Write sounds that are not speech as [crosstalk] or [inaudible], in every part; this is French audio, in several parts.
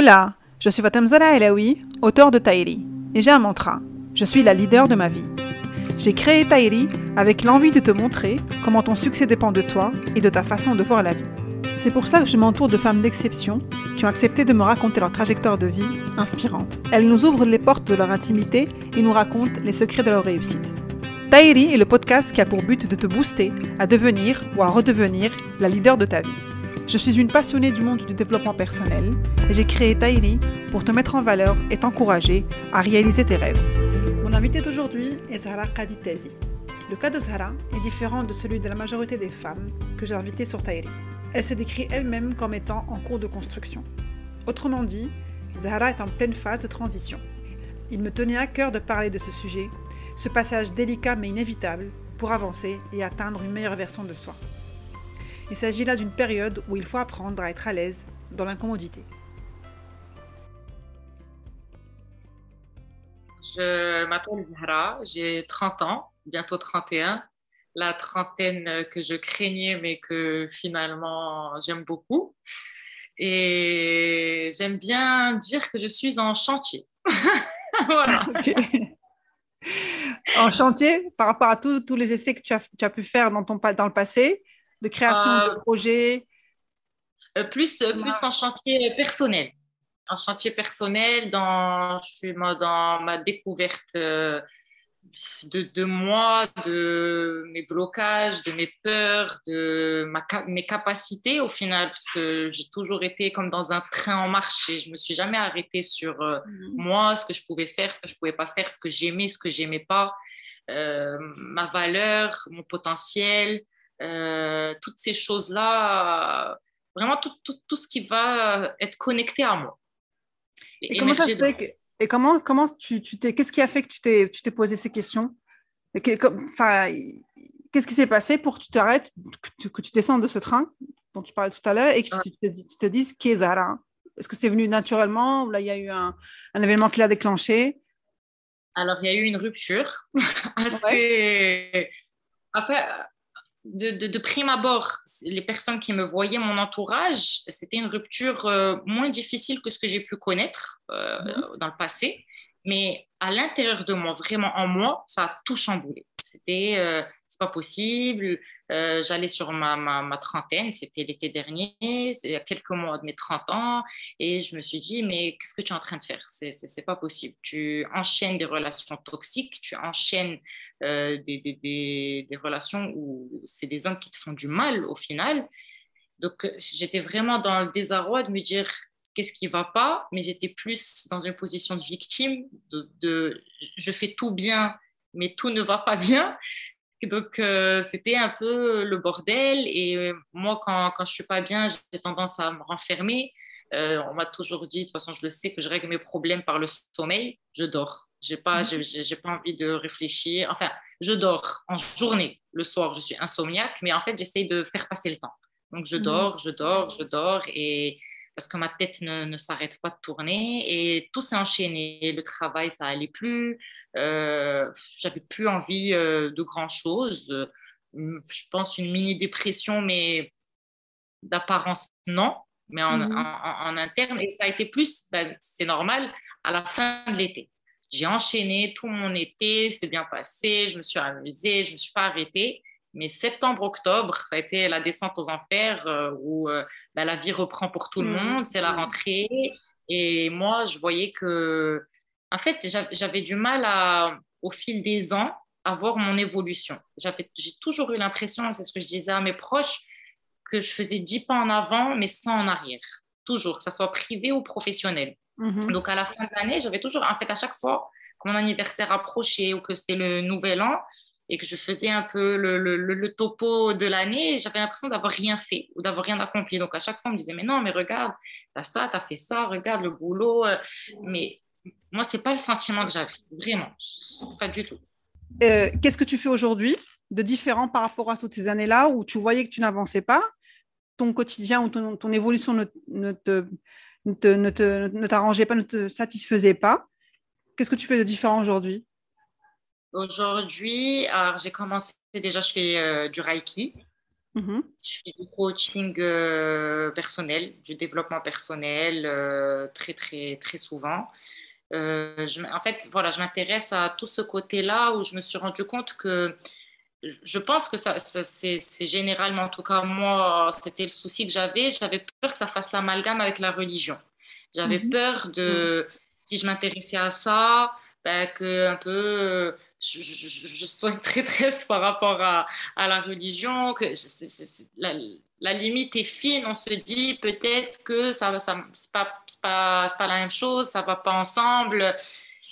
Hola, je suis Fatem Zara Elaoui, auteur de Taïri, et j'ai un mantra. Je suis la leader de ma vie. J'ai créé Taïri avec l'envie de te montrer comment ton succès dépend de toi et de ta façon de voir la vie. C'est pour ça que je m'entoure de femmes d'exception qui ont accepté de me raconter leur trajectoire de vie inspirante. Elles nous ouvrent les portes de leur intimité et nous racontent les secrets de leur réussite. Taïri est le podcast qui a pour but de te booster à devenir ou à redevenir la leader de ta vie. Je suis une passionnée du monde du développement personnel et j'ai créé Taïri pour te mettre en valeur et t'encourager à réaliser tes rêves. Mon invité d'aujourd'hui est Zahra Kaditezi. Le cas de Zahra est différent de celui de la majorité des femmes que j'ai invitées sur Taïri. Elle se décrit elle-même comme étant en cours de construction. Autrement dit, Zahra est en pleine phase de transition. Il me tenait à cœur de parler de ce sujet, ce passage délicat mais inévitable pour avancer et atteindre une meilleure version de soi. Il s'agit là d'une période où il faut apprendre à être à l'aise dans l'incommodité. Je m'appelle Zahra, j'ai 30 ans, bientôt 31. La trentaine que je craignais, mais que finalement j'aime beaucoup. Et j'aime bien dire que je suis en chantier. [laughs] voilà. [laughs] En chantier, par rapport à tous les essais que tu as, tu as pu faire dans, ton, dans le passé, de création de euh, projets euh, plus, plus en chantier personnel. En chantier personnel, dans, je suis dans ma découverte euh, de, de, moi, de mes blocages, de mes peurs, de ma, mes capacités au final, parce que j'ai toujours été comme dans un train en marche et je me suis jamais arrêtée sur mhm. moi, ce que je pouvais faire, ce que je pouvais pas faire, ce que j'aimais, ce que j'aimais pas, ma valeur, mon potentiel. Euh, toutes ces choses-là, vraiment tout, tout, tout, ce qui va être connecté à moi. Et, comment ça se fait Et comment, comment tu, tu t'es, qu'est-ce qui a fait que tu t'es, tu t'es posé ces questions? Enfin, qu'est-ce qui s'est passé pour que tu t'arrêtes, que tu, que tu descends de ce train dont tu parlais tout à l'heure et que tu, te, tu te dises qui est Zara? Est-ce que c'est venu naturellement ou là il y a eu un, un événement qui l'a déclenché? Alors il y a eu une rupture. [laughs] Assez. Enfin, de, prime abord, les personnes qui me voyaient, mon entourage, c'était une rupture euh, moins difficile que ce que j'ai pu connaître euh, mhm. dans le passé. Mais à l'intérieur de moi, vraiment en moi, ça a tout chamboulé. C'était, euh, pas possible. Euh, j'allais sur ma, ma, trentaine, c'était l'été dernier, il y a quelques mois de mes 30 ans, et je me suis dit, mais qu'est-ce que tu es en train de faire? C'est, pas possible. Tu enchaînes des relations toxiques, tu enchaînes euh, des, relations où c'est des hommes qui te font du mal au final. Donc, j'étais vraiment dans le désarroi de me dire, qu'est-ce qui va pas, mais j'étais plus dans une position de victime, de, je fais tout bien, mais tout ne va pas bien. Donc, euh, c'était un peu le bordel. Et euh, moi, quand, quand je suis pas bien, j'ai tendance à me renfermer. Euh, on m'a toujours dit, de toute façon, je le sais, que je règle mes problèmes par le sommeil. Je dors. J'ai pas, mhm. j'ai, pas envie de réfléchir. Enfin, je dors en journée. Le soir, je suis insomniaque, mais en fait, j'essaye de faire passer le temps. Donc, je mhm. dors, je dors, je dors. Et parce que ma tête ne, s'arrête pas de tourner et tout s'est enchaîné. Le travail, ça allait plus. Euh, J'avais plus envie euh, de grand chose. Je pense une mini dépression, mais d'apparence non, mais en, en, interne. Et ça a été plus, ben, c'est normal, à la fin de l'été. J'ai enchaîné tout mon été, c'est bien passé, je me suis amusée, je ne me suis pas arrêtée. Mais septembre-octobre, ça a été la descente aux enfers euh, où euh, bah, la vie reprend pour tout le mmh. monde, c'est la rentrée. Et moi, je voyais que, en fait, j'avais du mal à, au fil des ans à voir mon évolution. J'ai toujours eu l'impression, c'est ce que je disais à mes proches, que je faisais dix pas en avant, mais 100 en arrière. Toujours, que ce soit privé ou professionnel. Mmh Donc, à la fin de l'année, j'avais toujours, en fait, à chaque fois que mon anniversaire approchait ou que c'était le nouvel an, et que je faisais un peu le, topo de l'année, j'avais l'impression d'avoir rien fait ou d'avoir rien accompli. Donc à chaque fois, on me disait, mais non, mais regarde, tu as ça, tu as fait ça, regarde le boulot. Euh. Mais moi, ce n'est pas le sentiment que j'avais, vraiment, pas du tout. Euh, qu'est-ce que tu fais aujourd'hui de différent par rapport à toutes ces années-là où tu voyais que tu n'avançais pas, ton quotidien ou ton, évolution ne, ne, te, ne t'arrangeait pas, ne te satisfaisait pas Qu'est-ce que tu fais de différent aujourd'hui? Aujourd'hui, alors j'ai commencé déjà, je fais euh, du Reiki. Mhm. Je fais du coaching euh, personnel, du développement personnel euh, très, très, très souvent. Je, en fait, voilà, je m'intéresse à tout ce côté-là où je me suis rendu compte que je pense que ça, c'est généralement, en tout cas moi, c'était le souci que j'avais. J'avais peur que ça fasse l'amalgame avec la religion. J'avais mhm. peur de, mhm. si je m'intéressais à ça, ben, que un peu je, je, sois une traîtresse par rapport à, à la religion, que la, la, limite est fine, on se dit peut-être que ça, ça c'est pas, pas, pas, la même chose, ça va pas ensemble,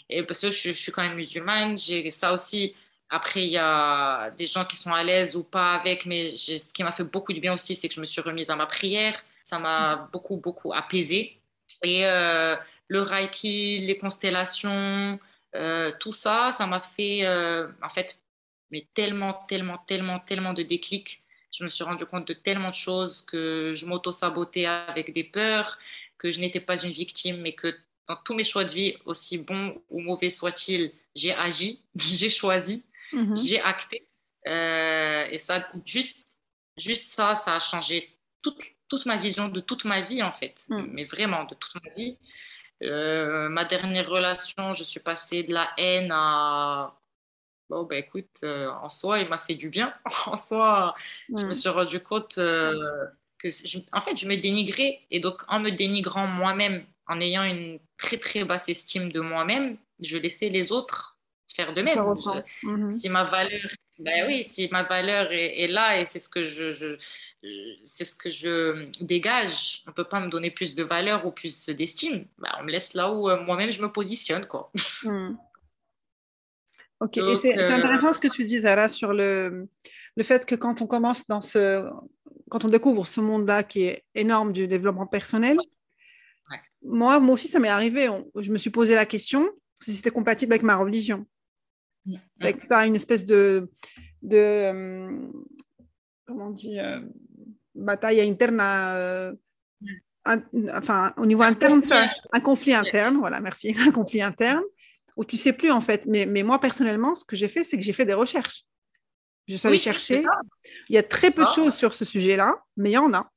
et parce que je, suis quand même musulmane, j'ai ça aussi. Après, il y a des gens qui sont à l'aise ou pas avec, mais ce qui m'a fait beaucoup de bien aussi, c'est que je me suis remise à ma prière. Ça m'a beaucoup, beaucoup apaisée. Et euh, le Reiki, les constellations, euh, tout ça, ça m'a fait, euh, en fait, mais tellement, tellement, tellement, tellement de déclics. Je me suis rendu compte de tellement de choses que je m'auto-sabotais avec des peurs, que je n'étais pas une victime, mais que dans tous mes choix de vie, aussi bons ou mauvais soient-ils, j'ai agi, [laughs] j'ai choisi, mhm. j'ai acté. Euh, et ça, juste, juste ça, ça a changé toute, toute ma vision de toute ma vie, en fait. Mm. Mais vraiment, de toute ma vie. Euh, ma dernière relation, je suis passée de la haine à. Bon, ben écoute, euh, en soi, il m'a fait du bien. [laughs] en soi, je me suis rendu compte euh, que, en fait, je me dénigrais. Et donc, en me dénigrant moi-même, en ayant une très, très basse estime de moi-même, je laissais les autres faire de même. Mhm. Si ma valeur, ben oui, si ma valeur est, est là et c'est ce que je, je c'est ce que je dégage. On ne peut pas me donner plus de valeur ou plus d'estime. Bah, on me laisse là où euh, moi-même je me positionne. Quoi. Hmm. [laughs] Ok, et c'est euh, intéressant ce que tu dis, Zara, sur le, le fait que quand on commence dans ce. Quand on découvre ce monde-là qui est énorme du développement personnel, Moi, moi aussi, ça m'est arrivé. je me suis posé la question si c'était compatible avec ma religion. Mm. Tu as une espèce de. de euh, comment on dit bataille interne, euh, enfin, au niveau interne, ça, un conflit interne, voilà, merci, [laughs] un conflit interne, où tu sais plus en fait. Mais, mais moi, personnellement, ce que j'ai fait, c'est que j'ai fait des recherches. Je suis allée chercher. Il y a très peu de choses sur ce sujet-là, mais il y en a.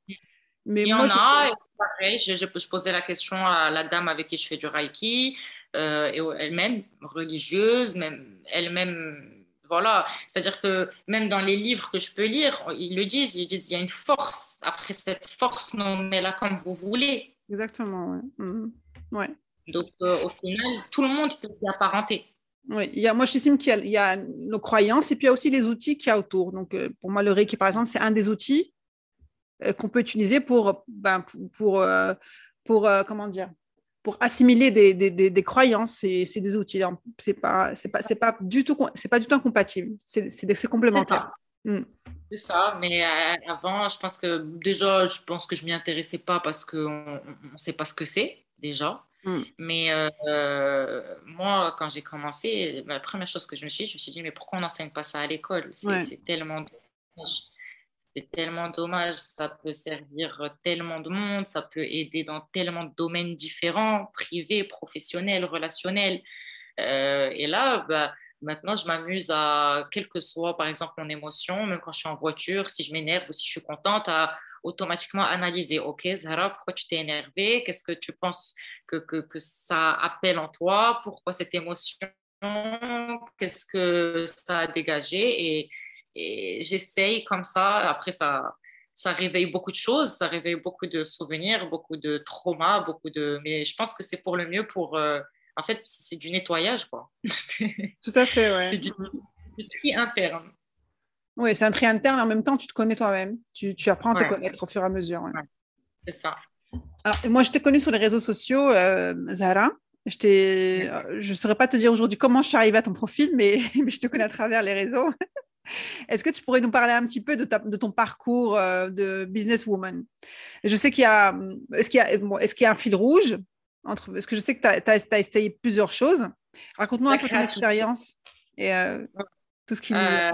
Mais il y en a, pareil, je, je, posais la question à la dame avec qui je fais du Reiki, euh, elle-même religieuse, même elle-même voilà, c'est-à-dire que même dans les livres que je peux lire, ils le disent, ils disent il y a une force. Après cette force, nommez-la comme vous voulez. Exactement, mhm. ouais. Donc euh, au final, tout le monde peut s'y apparenter. Oui, il y a, moi j'estime qu'il y, a nos croyances et puis il y a aussi les outils qu'il y a autour. Donc euh, pour moi, le Reiki, par exemple, c'est un des outils euh, qu'on peut utiliser pour, ben, pour, pour, pour comment dire, pour assimiler des, des, des, croyances, c'est des outils. Hein. C'est pas, c'est pas, c'est pas du tout, c'est pas du tout incompatible. C'est complémentaire. Mm. C'est ça. mais euh, avant, je pense que déjà, je pense que je m'y intéressais pas parce qu'on ne sait pas ce que c'est déjà. Mm. Mais euh, moi, quand j'ai commencé, la première chose que je me suis dit, je me suis dit, mais pourquoi on n'enseigne pas ça à l'école? C'est tellement c'est tellement dommage, ça peut servir tellement de monde, ça peut aider dans tellement de domaines différents, privés, professionnels, relationnels. Euh, et là, bah, maintenant, je m'amuse à, quelle que soit, par exemple, mon émotion, même quand je suis en voiture, si je m'énerve ou si je suis contente, à automatiquement analyser, OK, Zara, pourquoi tu t'es énervée? Qu'est-ce que tu penses que, que, que ça appelle en toi? Pourquoi cette émotion? Qu'est-ce que ça a dégagé? Et et j'essaye comme ça. Après, ça, ça réveille beaucoup de choses, ça réveille beaucoup de souvenirs, beaucoup de traumas, beaucoup de. Mais je pense que c'est pour le mieux pour. Euh, en fait, c'est du nettoyage, quoi. [laughs] Tout à fait, ouais. C'est du, tri interne. Oui, c'est un tri interne. En même temps, tu te connais toi-même. Tu, tu, apprends à te connaître au fur et à mesure. C'est ça. Alors, moi, je t'ai connue sur les réseaux sociaux, euh, Zara. Je ne saurais pas te dire aujourd'hui comment je suis arrivée à ton profil, mais, [laughs] mais je te connais à travers les réseaux. Est-ce que tu pourrais nous parler un petit peu de, ton parcours euh, de businesswoman Je sais qu'il y a, est-ce qu'il y, est y a un fil rouge entre, parce que je sais que tu as, essayé plusieurs choses. Raconte-nous un peu ton expérience et euh, tout ce qui. Euh,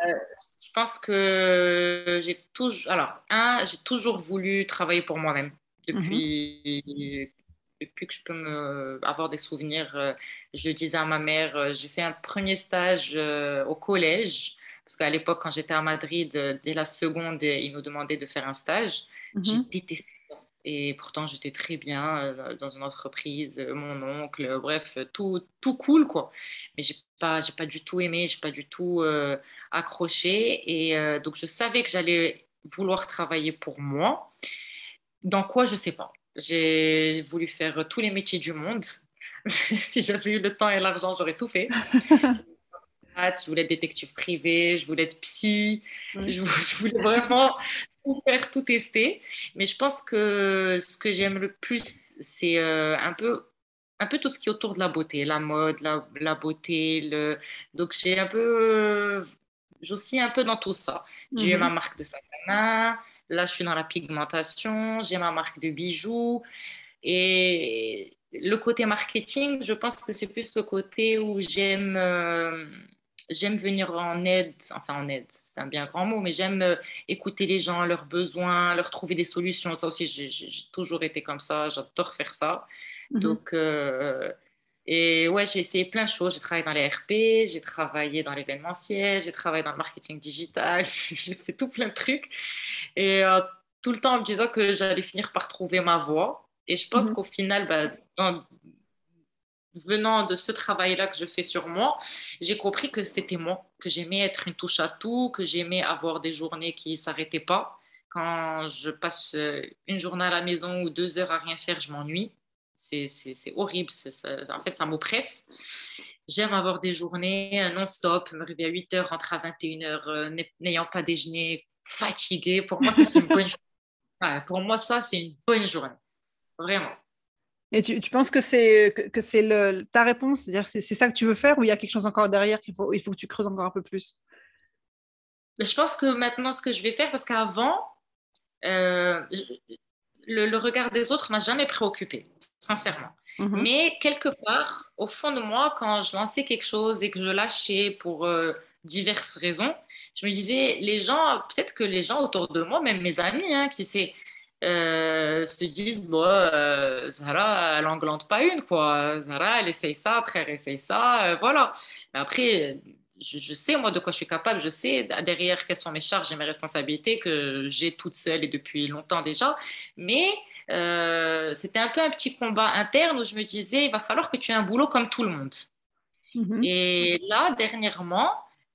je pense que j'ai toujours, alors un, j'ai toujours voulu travailler pour moi-même depuis. Depuis que je peux me, avoir des souvenirs, je le disais à ma mère, j'ai fait un premier stage au collège Parce qu'à l'époque, quand j'étais à Madrid, dès la seconde, ils nous demandaient de faire un stage. Mhm. J'ai détesté ça. Et pourtant, j'étais très bien dans une entreprise, mon oncle, bref, tout, tout cool, quoi. Mais j'ai pas, j'ai pas du tout aimé, j'ai pas du tout accroché. Et donc, je savais que j'allais vouloir travailler pour moi. Dans quoi, je sais pas. J'ai voulu faire tous les métiers du monde. [laughs] si j'avais eu le temps et l'argent, j'aurais tout fait. [laughs] je voulais être détective privé, je voulais être psy, [laughs] je, voulais vraiment tout faire, tout tester. Mais je pense que ce que j'aime le plus, c'est euh, un peu un peu tout ce qui est autour de la beauté, la mode, la, la beauté. Le... Donc, j'ai un peu, j'oscille un peu dans tout ça. J'ai mhm. ma marque de main, là, je suis dans la pigmentation, j'ai ma marque de bijoux. Et le côté marketing, je pense que c'est plus le côté où j'aime euh, j'aime venir en aide, enfin en aide, c'est un bien grand mot, mais j'aime euh, écouter les gens, leurs besoins, leur trouver des solutions. Ça aussi, j'ai toujours été comme ça, j'adore faire ça. Mhm. Donc, euh, et ouais, j'ai essayé plein de choses. J'ai travaillé dans les RP, j'ai travaillé dans l'événementiel, j'ai travaillé dans le marketing digital, [laughs] j'ai fait tout plein de trucs. Et tout le temps en me disant que j'allais finir par trouver ma voie. Et je pense mhm. qu'au final, bah, venant de ce travail-là que je fais sur moi, j'ai compris que c'était moi, que j'aimais être une touche à tout, que j'aimais avoir des journées qui ne s'arrêtaient pas. Quand je passe euh, une journée à la maison ou deux heures à rien faire, je m'ennuie. C'est horrible, en fait, ça m'oppresse. J'aime avoir des journées euh, non-stop, me réveiller à 8 heures, rentrer à 21 heures, euh, n'ayant pas déjeuné, fatiguée. Pour moi, c'est une bonne [laughs] journée. pour moi, ça, c'est une bonne journée. Vraiment. Et tu, tu penses que c'est que, c'est ta réponse, c'est-à-dire c'est, ça que tu veux faire ou il y a quelque chose encore derrière qu'il faut, il faut que tu creuses encore un peu plus? Je pense que maintenant ce que je vais faire, parce qu'avant, euh, le, regard des autres m'a jamais préoccupé, sincèrement. Mhm. Mais quelque part, au fond de moi, quand je lançais quelque chose et que je lâchais pour euh, diverses raisons, je me disais, les gens, peut-être que les gens autour de moi, même mes amis, hein, qui c'est euh, se disent bon, euh, Zara, elle n'englande pas une, quoi. Zara, elle essaye ça, après elle essaye ça, euh, voilà. Mais après, je, sais moi de quoi je suis capable, je sais derrière quelles sont mes charges et mes responsabilités que j'ai toute seule et depuis longtemps déjà. Mais c'était un peu un petit combat interne où je me disais il va falloir que tu aies un boulot comme tout le monde. Mm-hmm. Et là, dernièrement,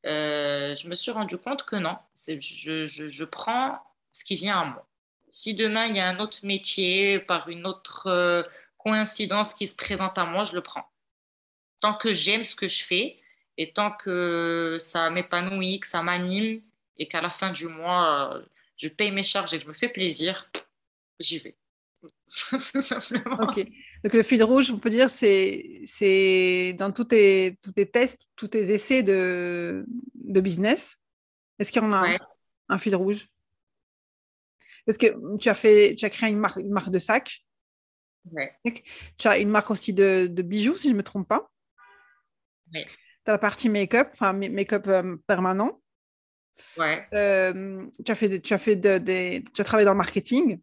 je me suis rendu compte que non, je, je, je prends ce qui vient à moi si demain il y a un autre métier par une autre euh, coïncidence qui se présente à moi, je le prends. Tant que j'aime ce que je fais et tant que ça m'épanouit, que ça m'anime et qu'à la fin du mois, euh, je paye mes charges et que je me fais plaisir, j'y vais. [laughs] simplement. Donc le fil rouge, on peut dire, c'est dans tous tes, tous tes tests, tous tes essais de, de business. Est-ce qu'il y en a un fil rouge? Parce que tu as, fait, tu as créé une marque, une marque de sac. Ouais. Tu as une marque aussi de, de bijoux, si je ne me trompe pas. Ouais. Tu as la partie make-up, enfin make-up euh, permanent. Ouais. Euh, tu as fait, tu as fait de, tu as travaillé dans le marketing.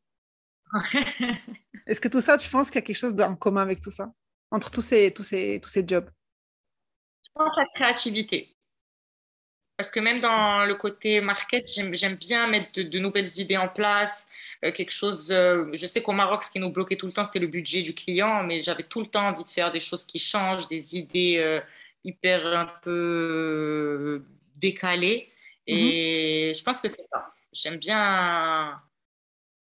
Est-ce que tout ça, tu penses qu'il y a quelque chose en commun avec tout ça, entre tous ces, tous ces, tous ces jobs? Je pense la créativité. Parce que même dans le côté market, j'aime bien mettre de, nouvelles idées en place, euh, quelque chose. Euh, je sais qu'au Maroc, ce qui nous bloquait tout le temps, c'était le budget du client, mais j'avais tout le temps envie de faire des choses qui changent, des idées euh, hyper un peu décalées. Et mhm. je pense que c'est ça. J'aime bien.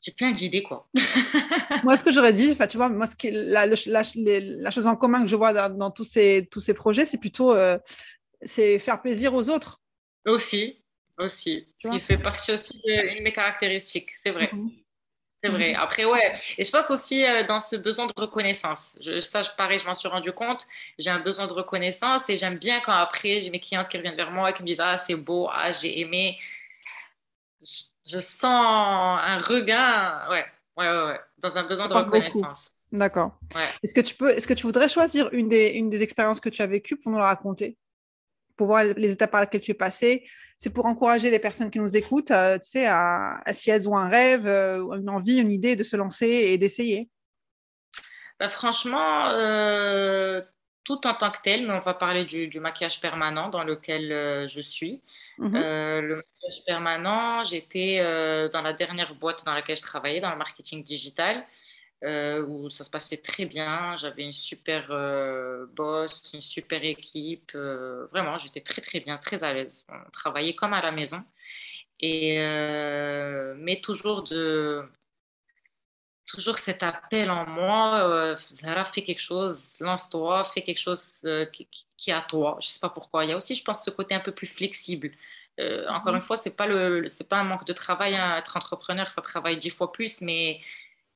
J'ai plein d'idées, quoi. [laughs] moi, ce que j'aurais dit, tu vois, moi, ce qui la, la, chose en commun que je vois dans, tous, ces, tous ces projets, c'est plutôt c'est faire plaisir aux autres. Aussi, aussi. Ce qui fait partie aussi de mes caractéristiques, c'est vrai. Mhm. C'est vrai. Mhm. Après, ouais. Et je pense aussi euh, dans ce besoin de reconnaissance. Je, ça, pareil, je m'en suis rendu compte. J'ai un besoin de reconnaissance et j'aime bien quand après, j'ai mes clientes qui reviennent vers moi et qui me disent Ah, c'est beau, ah, j'ai aimé. Je, sens un regain, ouais, ouais, ouais, dans un besoin de reconnaissance. D'accord. Est-ce que tu peux, est-ce que tu voudrais choisir une des, une des expériences que tu as vécues pour nous la raconter? Pour voir les étapes par lesquelles tu es passé. C'est pour encourager les personnes qui nous écoutent, euh, tu sais, à, si elles ont un rêve, euh, une envie, une idée de se lancer et d'essayer. Bah, franchement, euh, tout en tant que tel, mais on va parler du, maquillage permanent dans lequel je suis. Mhm. Le maquillage permanent, j'étais dans la dernière boîte dans laquelle je travaillais, dans le marketing digital, où ça se passait très bien. J'avais une super boss, une super équipe. vraiment, j'étais très, très bien, très à l'aise. On travaillait comme à la maison. Et, mais toujours de, toujours cet appel en moi, euh, Zara, fais quelque chose, lance-toi, fais quelque chose euh, qui, est à toi. Je ne sais pas pourquoi. Il y a aussi, je pense, ce côté un peu plus flexible. Euh, encore mhm. une fois, ce n'est pas, le, pas un manque de travail. Hein. Être entrepreneur, ça travaille dix fois plus, mais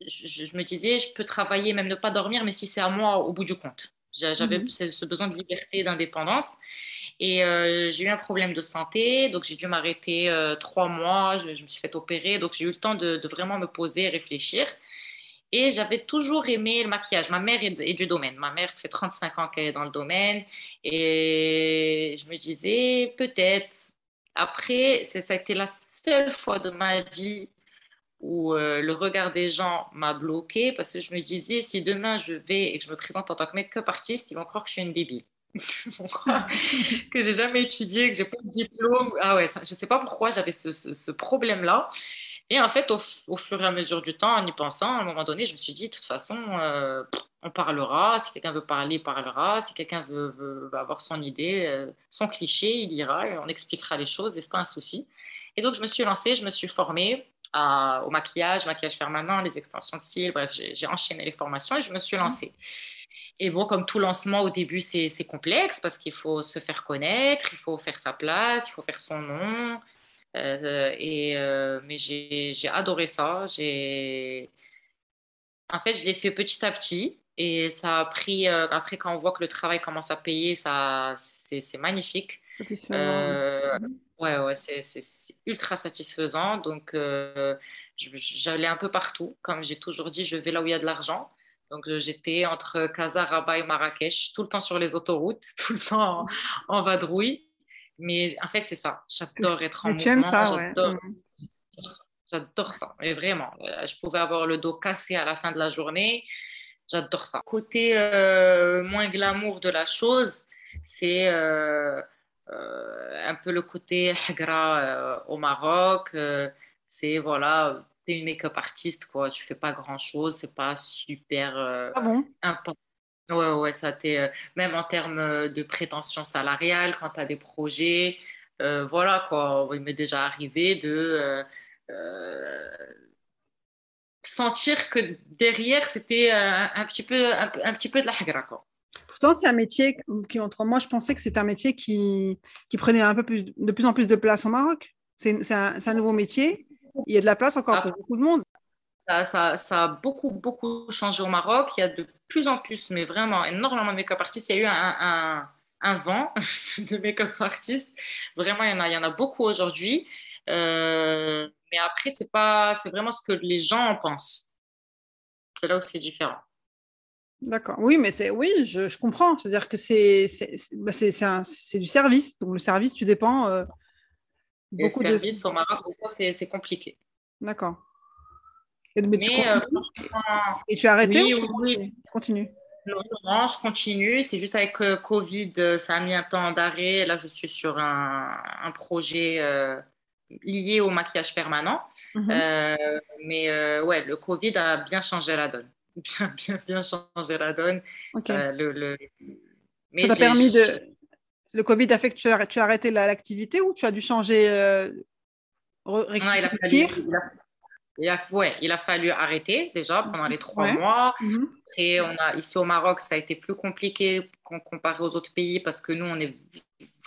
je, me disais, je peux travailler, même ne pas dormir, mais si c'est à moi au bout du compte. J'avais mhm. ce besoin de liberté, d'indépendance. Et j'ai eu un problème de santé, donc j'ai dû m'arrêter trois mois. Je, me suis fait opérer, donc j'ai eu le temps de, de, vraiment me poser et réfléchir. Et j'avais toujours aimé le maquillage. Ma mère est, du domaine. Ma mère, ça fait 35 ans qu'elle est dans le domaine. Et je me disais, peut-être. Après, ça a été la seule fois de ma vie où euh, le regard des gens m'a bloqué parce que je me disais, si demain je vais et que je me présente en tant que make-up artiste, ils vont croire que je suis une débile. [laughs] ils vont croire [laughs] que j'ai jamais étudié, que j'ai pas de diplôme. Ah ouais, ça, je sais pas pourquoi j'avais ce, ce problème-là. Et en fait, au, fur et à mesure du temps, en y pensant, à un moment donné, je me suis dit, de toute façon, euh, on parlera. Si quelqu'un veut parler, il parlera. Si quelqu'un veut, avoir son idée, euh, son cliché, il ira et on expliquera les choses et n'est pas un souci. Et donc, je me suis lancée, je me suis formée au maquillage, maquillage permanent, les extensions de cils. Bref, j'ai enchaîné les formations et je me suis lancée. Et bon, comme tout lancement, au début, c'est complexe parce qu'il faut se faire connaître, il faut faire sa place, il faut faire son nom, euh, et, euh, mais j'ai adoré ça. En fait, je l'ai fait petit à petit. Et ça a pris, euh, après, quand on voit que le travail commence à payer, c'est magnifique. Euh, ouais, ouais, c'est ultra satisfaisant. Donc, j'allais un peu partout. Comme j'ai toujours dit, je vais là où il y a de l'argent. Donc, j'étais entre Casa, Rabat et Marrakech, tout le temps sur les autoroutes, [laughs] tout le temps en, en vadrouille. Mais en fait, c'est ça. J'adore être en mouvement. Tu aimes ça, ouais. J'adore ça. Mais vraiment, euh, je pouvais avoir le dos cassé à la fin de la journée. J'adore ça. Côté euh, moins glamour de la chose, c'est euh, un peu le côté hagra au Maroc. c'est voilà, tu es une make-up artiste, quoi. Tu fais pas grand-chose. C'est pas super ah bon? important Ouais, ouais, ça t'est, euh, même en termes euh, de prétention salariale, quand tu as des projets, euh, voilà quoi, il m'est déjà arrivé de sentir que derrière c'était un, petit peu, un, petit peu de la hagra quoi. Pourtant, c'est un métier qui, entre moi, je pensais que c'était un métier qui, qui prenait un peu plus, de plus en plus de place au Maroc. C'est un, un, nouveau métier. Il y a de la place encore ah. pour beaucoup de monde. Ça, ça, a beaucoup, beaucoup changé au Maroc. Il y a de plus en plus, mais vraiment énormément de make-up artistes. Il y a eu un, un, vent [laughs] de make-up artistes. Vraiment, il y en a, il y en a beaucoup aujourd'hui. Euh, mais après, c'est c'est vraiment ce que les gens en pensent. C'est là où c'est différent. D'accord. Oui, mais c'est oui, je, je comprends. C'est-à-dire que c'est c'est bah, du service. Donc le service, tu dépends. Euh, beaucoup le service au Maroc, c'est compliqué. D'accord. Et, tu euh, Et tu as arrêté oui, ou oui. tu continues? Non, non, je continue. C'est juste avec euh, Covid, euh, ça a mis un temps d'arrêt. Là, je suis sur un, un projet lié au maquillage permanent. Mhm. mais ouais, le Covid a bien changé la donne. Bien, bien, bien changé la donne. le, le... Mais ça t'a permis de. Le Covid a fait que tu as, tu as arrêté l'activité ou tu as dû changer, rectifier? il a, ouais, il a fallu arrêter déjà pendant les trois mois. Mhm. Après, on a, ici au Maroc, ça a été plus compliqué comparé aux autres pays parce que nous, on est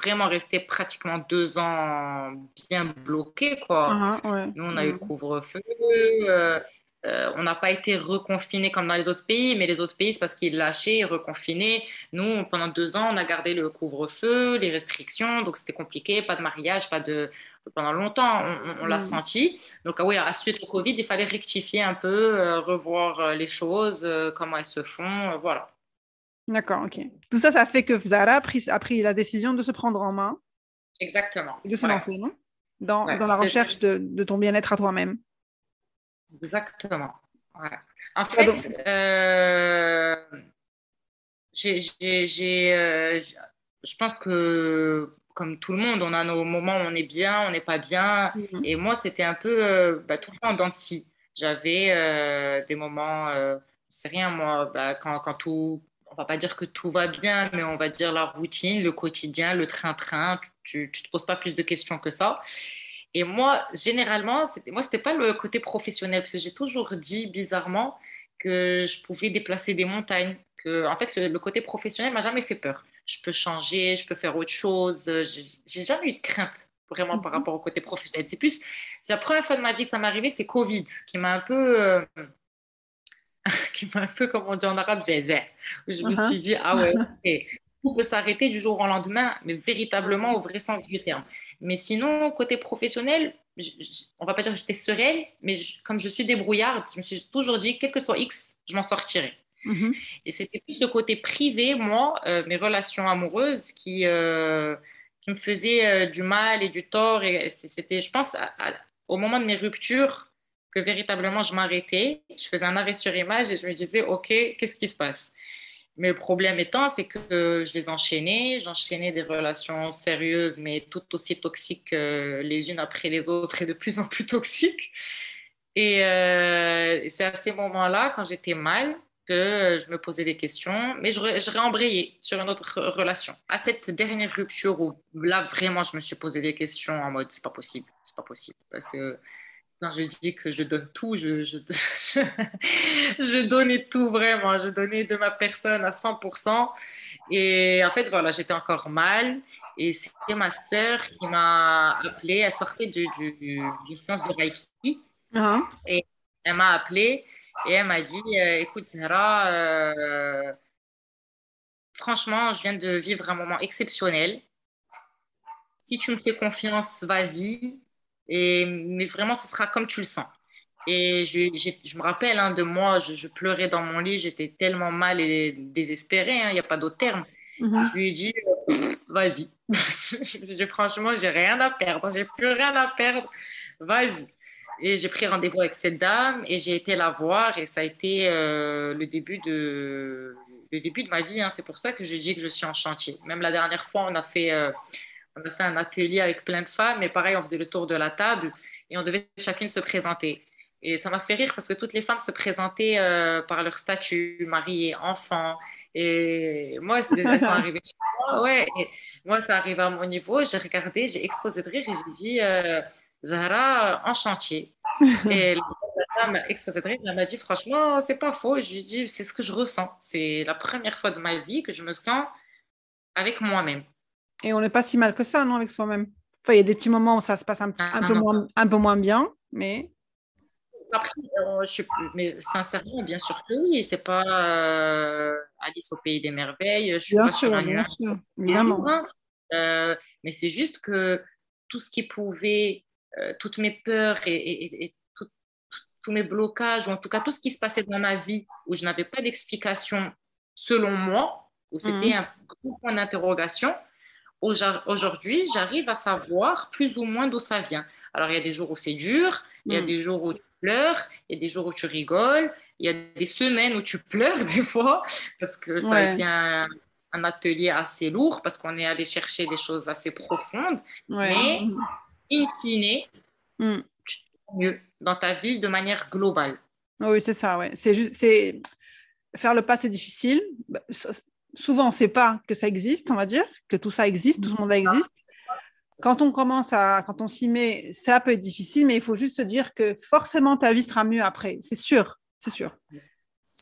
vraiment resté pratiquement deux ans bien bloqués. Quoi. Ah, nous, on a eu le mhm. couvre-feu. Euh, euh, on n'a pas été reconfiné comme dans les autres pays, mais les autres pays, c'est parce qu'ils lâchaient, reconfinaient. Nous, pendant deux ans, on a gardé le couvre-feu, les restrictions, donc c'était compliqué, pas de mariage, pas de, pendant longtemps, on, l'a mm. senti. Donc, ah oui, à suite au Covid, il fallait rectifier un peu, euh, revoir euh, les choses, euh, comment elles se font, voilà. D'accord, ok. Tout ça, ça fait que Zara a pris, a pris la décision de se prendre en main. Exactement. Et de se lancer, non? Dans, dans, la recherche de, de, ton bien-être à toi-même. Exactement. En fait, j'ai, je pense que comme tout le monde, on a nos moments où on est bien, on n'est pas bien. Mhm. Et moi, c'était un peu euh, bah, tout le temps en dents de scie. J'avais euh, des moments, euh, c'est rien, moi, bah, quand, quand, tout, on va pas dire que tout va bien, mais on va dire la routine, le quotidien, le train-train, tu ne te poses pas plus de questions que ça. Et moi, généralement, moi, ce n'était pas le côté professionnel, parce que j'ai toujours dit bizarrement que je pouvais déplacer des montagnes, que en fait, le, le côté professionnel m'a jamais fait peur je peux changer, je peux faire autre chose. J'ai jamais eu de crainte vraiment par mhm. rapport au côté professionnel. C'est plus, c'est la première fois de ma vie que ça m'est arrivé, c'est Covid qui m'a un peu, euh, [laughs] qui m'a un peu, comme on dit en arabe, zézé. Je me uh-huh. suis dit, ah ouais, tout peut s'arrêter du jour au lendemain, mais véritablement au vrai sens du terme. Mais sinon, côté professionnel, on va pas dire que j'étais sereine, mais comme je suis débrouillarde, je me suis toujours dit, quel que soit X, je m'en sortirai. Mhm. Et c'était plus le côté privé, moi, euh, mes relations amoureuses qui, euh, qui me faisaient euh, du mal et du tort. Et c'était, je pense, au moment de mes ruptures, que véritablement je m'arrêtais. Je faisais un arrêt sur image et je me disais, OK, qu'est-ce qui se passe? Mais le problème étant, c'est que je les enchaînais, j'enchaînais des relations sérieuses, mais toutes aussi toxiques les unes après les autres et de plus en plus toxiques. Et c'est à ces moments-là, quand j'étais mal, que je me posais des questions, mais je, je réembrayais sur une autre relation. À cette dernière rupture où là vraiment je me suis posé des questions en mode c'est pas possible, c'est pas possible parce que quand je dis que je donne tout, je, je, [laughs] je, donnais tout vraiment, je donnais de ma personne à 100%. Et en fait, voilà, j'étais encore mal. Et c'était ma sœur qui m'a appelée. Elle sortait du, du, de Reiki. Uh-huh. Et elle m'a appelée et elle m'a dit, euh, écoute Zara, euh, franchement, je viens de vivre un moment exceptionnel. Si tu me fais confiance, vas-y. Et, mais vraiment, ce sera comme tu le sens. Et je, je me rappelle hein, de moi, je, pleurais dans mon lit, j'étais tellement mal et désespérée, hein, il n'y a pas d'autre terme. Mm-hmm. Je lui ai dit, euh, vas-y. [laughs] franchement, j'ai rien à perdre, j'ai plus rien à perdre, vas-y. Et j'ai pris rendez-vous avec cette dame et j'ai été la voir et ça a été euh, le, début de, le début de ma vie. Hein. C'est pour ça que je dis que je suis en chantier. Même la dernière fois, on a, fait, euh, on a fait un atelier avec plein de femmes et pareil, on faisait le tour de la table et on devait chacune se présenter. Et ça m'a fait rire parce que toutes les femmes se présentaient euh, par leur statut, mariée, enfant. Et moi, [laughs] arrivées moi. Ouais, moi, ça arrive à mon niveau. J'ai regardé, j'ai exposé de rire et j'ai dit Zahra en chantier. [laughs] Et la dame elle m'a dit franchement, c'est pas faux. je lui ai dit, c'est ce que je ressens. C'est la première fois de ma vie que je me sens avec moi-même. Et on n'est pas si mal que ça, non, avec soi-même. Enfin, il y a des petits moments où ça se passe un, petit, ah, un, peu, moins, un peu moins bien, mais. Après, euh, je, mais sincèrement, bien sûr que oui. C'est pas euh, Alice au pays des merveilles. Je suis bien sûr, bien sûr, évidemment. Euh, mais c'est juste que tout ce qui pouvait euh, toutes mes peurs et, tous mes blocages, ou en tout cas tout ce qui se passait dans ma vie où je n'avais pas d'explication selon moi, où c'était mhm. un gros point d'interrogation, aujourd'hui, j'arrive à savoir plus ou moins d'où ça vient. Alors, il y a des jours où c'est dur, il y a mhm. des jours où tu pleures, il y a des jours où tu rigoles, il y a des semaines où tu pleures [laughs] des fois, parce que ça a été un, atelier assez lourd, parce qu'on est allé chercher des choses assez profondes. Mais in fine, mm. mieux dans ta vie de manière globale. Oui, c'est ça, ouais. C'est juste, c'est faire le pas, c'est difficile. Souvent, on ne sait pas que ça existe, on va dire, que tout ça existe, tout le monde existe. Quand on commence à, quand on s'y met, ça peut être difficile, mais il faut juste se dire que forcément ta vie sera mieux après. C'est sûr, c'est sûr.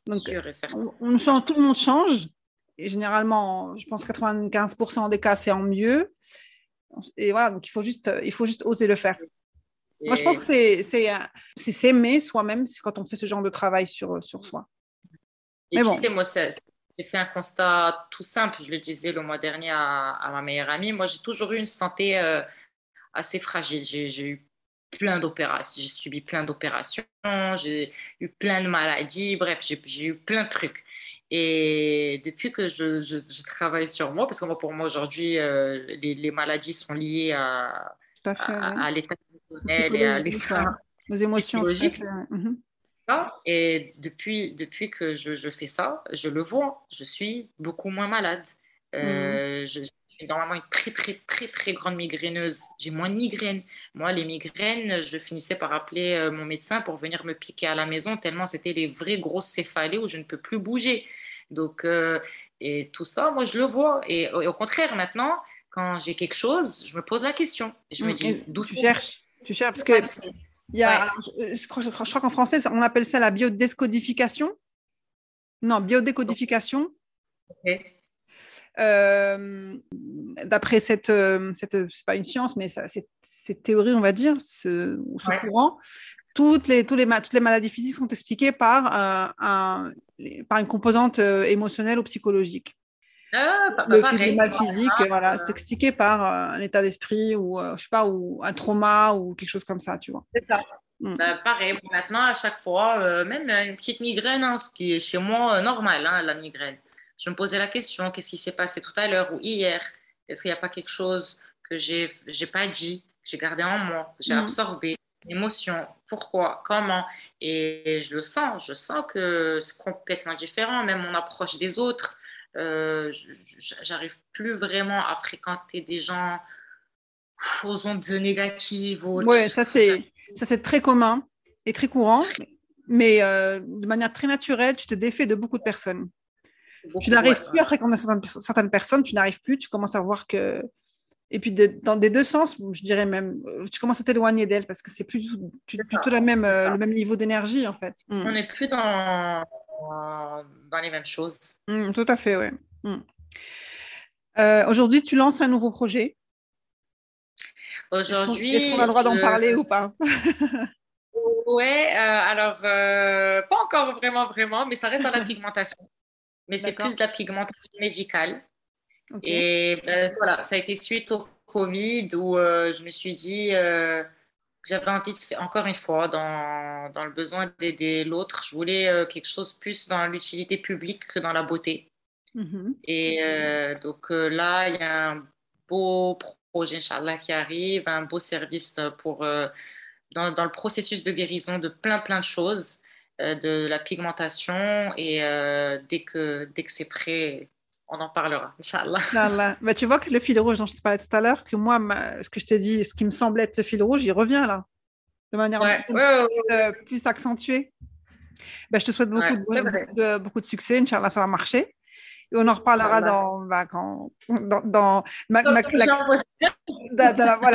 Donc, sûr on, change, tout le monde change. Et généralement, je pense 95% des cas, c'est en mieux. Et voilà, donc il faut juste, il faut juste oser le faire. Moi, je pense que c'est s'aimer soi-même quand on fait ce genre de travail sur, sur soi. Et Mais bon. sais, moi, j'ai fait un constat tout simple. Je le disais le mois dernier à, ma meilleure amie. Moi, j'ai toujours eu une santé euh, assez fragile. J'ai eu plein d'opérations. J'ai subi plein d'opérations. J'ai eu plein de maladies. Bref, j'ai eu plein de trucs. Et depuis que je, je, travaille sur moi, parce que moi, pour moi, aujourd'hui, euh, les, les, maladies sont liées à, à, l'état émotionnel et à l'état. Nos émotions. Ça. Et depuis, depuis que je, je, fais ça, je le vois. Je suis beaucoup moins malade. Euh, mm. je, suis normalement une très, très, très, très grande migraineuse. J'ai moins de migraines. Moi, les migraines, je finissais par appeler euh, mon médecin pour venir me piquer à la maison, tellement c'était les vraies grosses céphalées où je ne peux plus bouger. Donc, euh, et tout ça, moi, je le vois. Et, au contraire, maintenant, quand j'ai quelque chose, je me pose la question. je me mm. dis, d'où tu cherches Tu cherches parce que il y a, je, crois, qu'en français, on appelle ça la biodescodification. Non, biodécodification. Euh, d'après cette, euh, cette c'est pas une science, mais ça, cette, théorie, on va dire, ce, ce courant, toutes les, tous les, toutes les maladies physiques sont expliquées par, euh, un, par une composante émotionnelle ou psychologique. Ah, le mal physique, voilà, c'est expliqué par un état d'esprit ou je sais pas ou un trauma ou quelque chose comme ça, tu vois. C'est ça. Mm. Bah, pareil, maintenant, à chaque fois, même une petite migraine, hein, ce qui est chez moi normal, hein, la migraine je me posais la question, qu'est-ce qui s'est passé tout à l'heure ou hier? Est-ce qu'il n'y a pas quelque chose que j'ai n'ai pas dit, que j'ai gardé en moi, que j'ai mm. absorbé? Émotion, pourquoi, comment? Et je le sens, je sens que c'est complètement différent, même mon approche des autres. Euh, J'arrive plus vraiment à fréquenter des gens aux ondes négatives. Oui, ça c'est très commun et très courant, mais euh, de manière très naturelle, tu te défais de beaucoup de personnes tu n'arrives plus, après qu'on a certaines, personnes, tu n'arrives plus, tu commences à voir que. Et puis, dans des deux sens, je dirais même, euh, tu commences à t'éloigner d'elle parce que c'est plus du tout la même, euh, le même niveau d'énergie, en fait. Mm. On n'est plus dans, dans les mêmes choses. Mm, tout à fait, oui. Mm. Euh, aujourd'hui, tu lances un nouveau projet? Aujourd'hui. Est-ce qu'on a le droit d'en parler ou pas? [laughs] Ouais, alors pas encore vraiment, vraiment, mais ça reste dans la pigmentation mais c'est plus de la pigmentation médicale. Et ben, voilà, ça a été suite au Covid où euh, je me suis dit euh, j'avais envie de encore une fois, dans, dans le besoin d'aider l'autre, je voulais euh, quelque chose plus dans l'utilité publique que dans la beauté. Mhm. Et donc là, il y a un beau projet, Inch'Allah, qui arrive, un beau service pour, dans, dans, le processus de guérison de plein, plein de choses. Euh, de la pigmentation et euh, dès que, dès que c'est prêt, on en parlera, [laughs] Inch'Allah. Bah, tu vois que le fil rouge dont je te parlais tout à l'heure, que moi, ce que je t'ai dit, ce qui me semblait être le fil rouge, il revient là, de manière euh, plus, accentuée. Bah, je te souhaite beaucoup, de, beaucoup de succès, Inch'Allah, ça va marcher. On en reparlera dans, bah, quand, dans, dans, [laughs] voilà,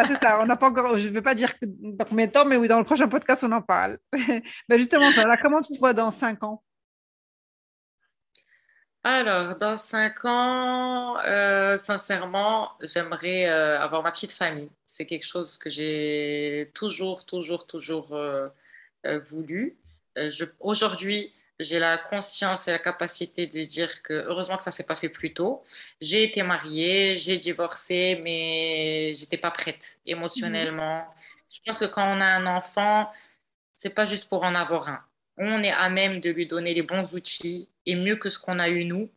c'est ça. On n'a pas encore, je ne vais pas dire dans combien de temps, mais oui, dans le prochain podcast, on en parle. [laughs] ben justement, comment tu te vois dans cinq ans? Alors, dans cinq ans, euh, sincèrement, j'aimerais euh, avoir ma petite famille. C'est quelque chose que j'ai toujours, toujours, toujours euh, voulu. Aujourd'hui, j'ai la conscience et la capacité de dire que heureusement que ça s'est pas fait plus tôt. J'ai été mariée, j'ai divorcé, mais j'étais pas prête émotionnellement. Je pense que quand on a un enfant, c'est pas juste pour en avoir un. On est à même de lui donner les bons outils et mieux que ce qu'on a eu nous,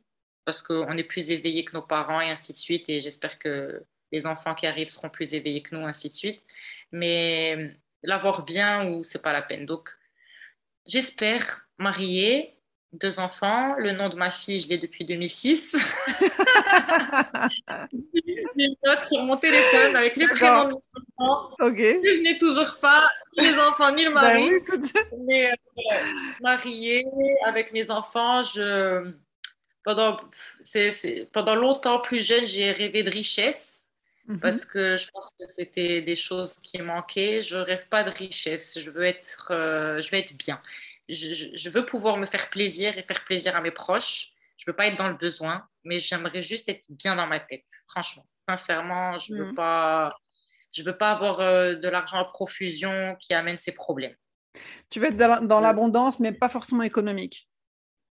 parce qu'on est plus éveillé que nos parents et ainsi de suite. Et j'espère que les enfants qui arrivent seront plus éveillés que nous, ainsi de suite. Mais l'avoir bien ou c'est pas la peine. Donc, j'espère mariée, deux enfants. Le nom de ma fille, je l'ai depuis 2006. [laughs] J'ai une note sur mon téléphone avec les prénoms de mes enfants. Je n'ai toujours pas les enfants ni le ben mari. Mais euh, mariée avec mes enfants, je... pendant, pendant longtemps plus jeune, j'ai rêvé de richesse. Mhm. Parce que je pense que c'était des choses qui manquaient. Je rêve pas de richesse. Je veux être, euh, je veux être bien je, veux pouvoir me faire plaisir et faire plaisir à mes proches. Je veux pas être dans le besoin, mais j'aimerais juste être bien dans ma tête, franchement. Sincèrement, je veux mm. pas, je veux pas avoir euh, de l'argent à profusion qui amène ces problèmes. Tu veux être dans l'abondance, mais pas forcément économique.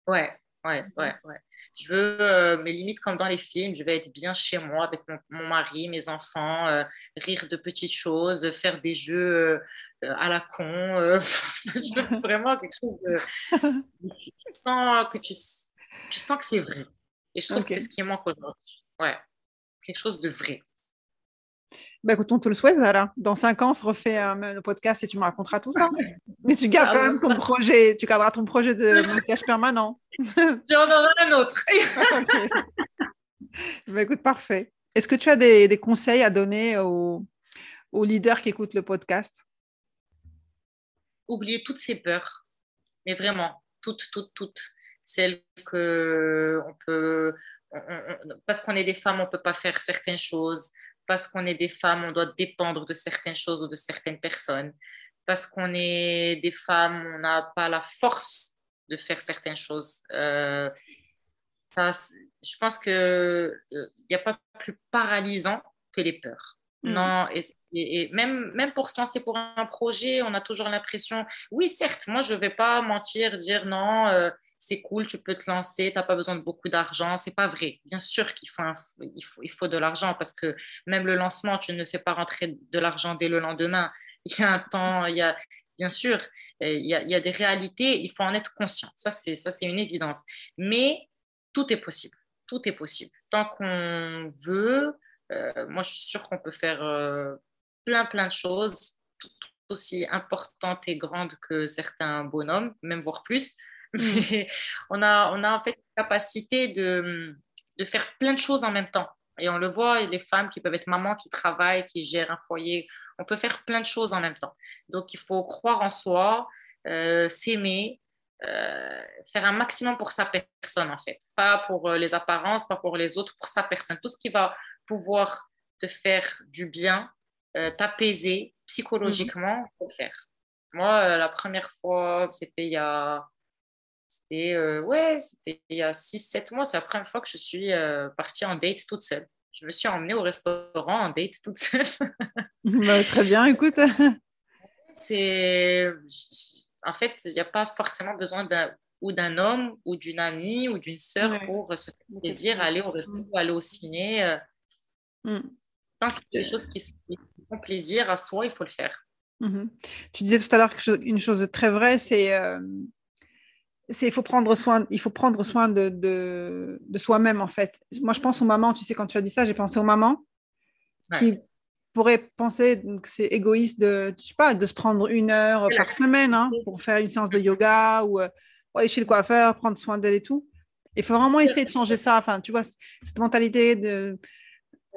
Ouais, ouais, ouais, ouais. Je veux euh, mes limites comme dans les films. Je vais être bien chez moi avec mon, mari, mes enfants, euh, rire de petites choses, faire des jeux euh, à la con. [laughs] je veux [laughs] vraiment quelque chose de. tu sens que, tu, tu sens que c'est vrai. Et je trouve que c'est ce qui manque aujourd'hui. Ouais. Quelque chose de vrai. Bah écoute, on te le souhaite, Zara. Dans cinq ans, on se refait euh, le podcast et tu me raconteras tout ça. [laughs] Mais tu gardes quand même ton projet, tu garderas ton projet de [laughs] maquillage permanent. [laughs] J'en aurai un autre. bah, écoute, parfait. Est-ce que tu as des, conseils à donner aux, aux, leaders qui écoutent le podcast? Oubliez toutes ces peurs, mais vraiment, toutes, toutes, toutes. Celles que on peut, parce qu'on est des femmes, on ne peut pas faire certaines choses. Parce qu'on est des femmes, on doit dépendre de certaines choses ou de certaines personnes. Parce qu'on est des femmes, on n'a pas la force de faire certaines choses. Euh, je pense qu'il n'y euh, a pas plus paralysant que les peurs. Mm. Non, et, même, même pour se lancer pour un projet, on a toujours l'impression, oui, certes, moi, je ne vais pas mentir, dire non, euh, c'est cool, tu peux te lancer, tu n'as pas besoin de beaucoup d'argent. C'est pas vrai. Bien sûr qu'il faut, il faut, il faut de l'argent parce que même le lancement, tu ne fais pas rentrer de l'argent dès le lendemain. [laughs] Il y a un temps, il y a, bien sûr, il y a, il y a des réalités, il faut en être conscient. Ça, c'est, ça, c'est une évidence. Mais tout est possible. Tout est possible. Tant qu'on veut, euh, moi, je suis sûre qu'on peut faire euh, plein, plein de choses, tout aussi importantes et grandes que certains bonhommes, même voire plus. Mm. [laughs] Mais on, a, on a en fait la capacité de, de faire plein de choses en même temps. Et on le voit, les femmes qui peuvent être mamans, qui travaillent, qui gèrent un foyer, on peut faire plein de choses en même temps. Donc, il faut croire en soi, euh, s'aimer, faire un maximum pour sa personne, en fait. Pas pour les apparences, pas pour les autres, pour sa personne. Tout ce qui va pouvoir te faire du bien, euh, t'apaiser psychologiquement, pour mhm. faire. Moi, euh, la première fois, c'était il y a, c'était, euh, ouais, c'était il y a 6-7 mois, c'est la première fois que je suis partie en date toute seule. Je me suis emmenée au restaurant en date toute seule. [laughs] Bah, très bien, écoute. [laughs] c'est, en fait, il n'y a pas forcément besoin d'un ou d'un homme ou d'une amie ou d'une sœur pour se faire plaisir, aller au restaurant, aller au ciné. Mm. Tant qu'il y a des choses qui, font plaisir à soi, il faut le faire. Mm-hmm. Tu disais tout à l'heure une chose de très vraie, c'est euh, il faut prendre soin, il faut prendre soin de, de, de soi-même en fait. Moi, je pense aux mamans. Tu sais, quand tu as dit ça, j'ai pensé aux mamans qui pourraient penser que c'est égoïste de, je sais pas, de se prendre une heure par semaine hein, pour faire une séance de yoga ou euh, aller chez le coiffeur, prendre soin d'elle et tout. Il faut vraiment essayer de changer ça. Enfin, tu vois, cette mentalité de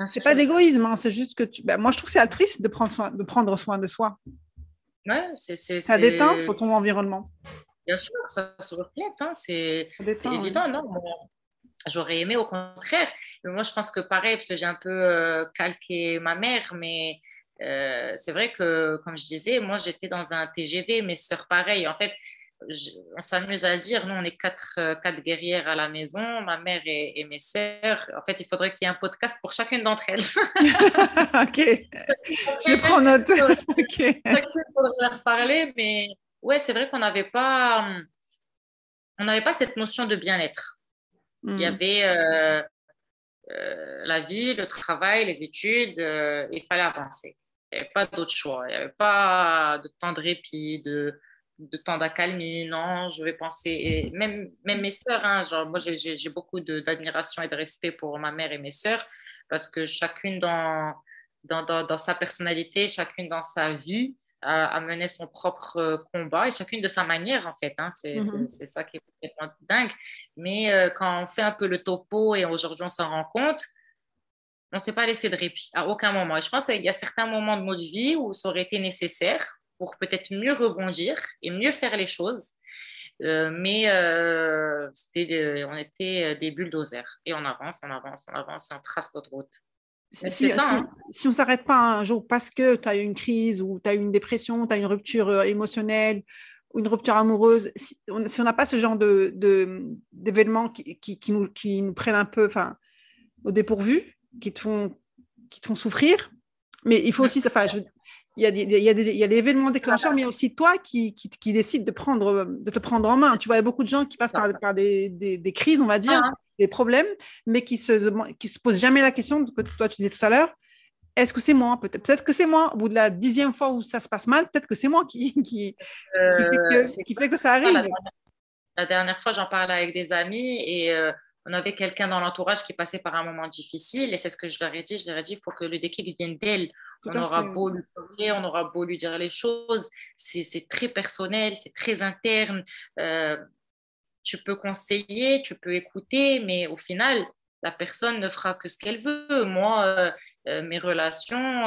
c'est pas d'égoïsme, hein, c'est juste que tu... Ben, moi je trouve que c'est altruiste de prendre soin de, prendre soin de soi. Ouais, c'est, c'est, ça déteint sur ton environnement. Bien sûr, ça se reflète, hein, c'est, évident, non J'aurais aimé au contraire. Mais moi, je pense que pareil, parce que j'ai un peu euh, calqué ma mère, mais euh, c'est vrai que, comme je disais, moi, j'étais dans un TGV, mes sœurs, pareil. En fait, on s'amuse à le dire, nous on est quatre, euh, quatre guerrières à la maison, ma mère et, mes sœurs. En fait, il faudrait qu'il y ait un podcast pour chacune d'entre elles. [laughs] ok, je prends note. [laughs] ok. Chacune leur parler, mais ouais, c'est vrai qu'on n'avait pas, on n'avait pas cette notion de bien-être. Il y hmm. avait euh, euh, la vie, le travail, les études, il fallait avancer. Il n'y avait pas d'autre choix. Il n'y avait pas de temps de répit, de de temps d'accalmie, non, je vais penser, et même, même mes sœurs, hein, genre, moi j'ai beaucoup d'admiration et de respect pour ma mère et mes sœurs, parce que chacune dans, dans, dans, sa personnalité, chacune dans sa vie, a, mené son propre euh, combat, et chacune de sa manière, en fait, hein, mm-hmm. c'est ça qui est complètement dingue. Mais euh, quand on fait un peu le topo, et aujourd'hui on s'en rend compte, on ne s'est pas laissé de répit à aucun moment. Et je pense qu'il y a certains moments de notre vie où ça aurait été nécessaire, pour peut-être mieux rebondir et mieux faire les choses. Euh, mais euh, c'était, on était des bulldozers et on avance, on avance, on avance et on trace notre route. Si, si, hein. si, on ne s'arrête pas un jour parce que tu as eu une crise ou tu as eu une dépression, tu as une rupture émotionnelle ou une rupture amoureuse, si on n'a pas ce genre de, d'événements qui, qui, qui, nous, qui nous prennent un peu au dépourvu, qui te, font, qui te font souffrir, mais il faut aussi, enfin, je, il y a y a y a l'événement déclencheur, mais aussi toi qui, qui, qui décide de, prendre, de te prendre en main. Tu vois, il y a beaucoup de gens qui passent par, par des, des, des, crises, on va dire, ah. des problèmes, mais qui se, qui se posent jamais la question que toi, tu disais tout à l'heure, est-ce que c'est moi Peut-être peut que c'est moi. Au bout de la dixième fois où ça se passe mal, peut-être que c'est moi qui, [laughs] qui, euh, fait, que, ça arrive. la, dernière, fois, j'en parlais avec des amis et euh, on avait quelqu'un dans l'entourage qui passait par un moment difficile et c'est ce que je leur ai dit. Je leur ai dit, il faut que le déclic vienne d'elle on aura beau lui parler, on aura beau lui dire les choses, c'est très personnel, c'est très interne. Euh, tu peux conseiller, tu peux écouter, mais au final, la personne ne fera que ce qu'elle veut. Moi, euh, euh, mes relations,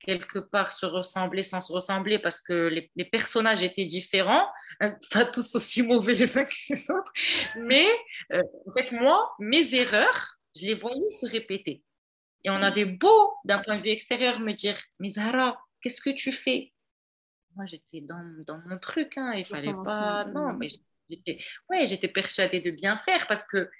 quelque part, se ressemblaient sans se ressembler parce que les, personnages étaient différents, hein, pas tous aussi mauvais les uns que les autres. Mais en fait, moi, mes erreurs, je les voyais se répéter. Et on avait beau, d'un point de vue extérieur, me dire, mais Zara, qu'est-ce que tu fais? Moi, j'étais dans, dans, mon truc, hein, il fallait pas... Non, mais j'étais ouais, persuadée de bien faire parce que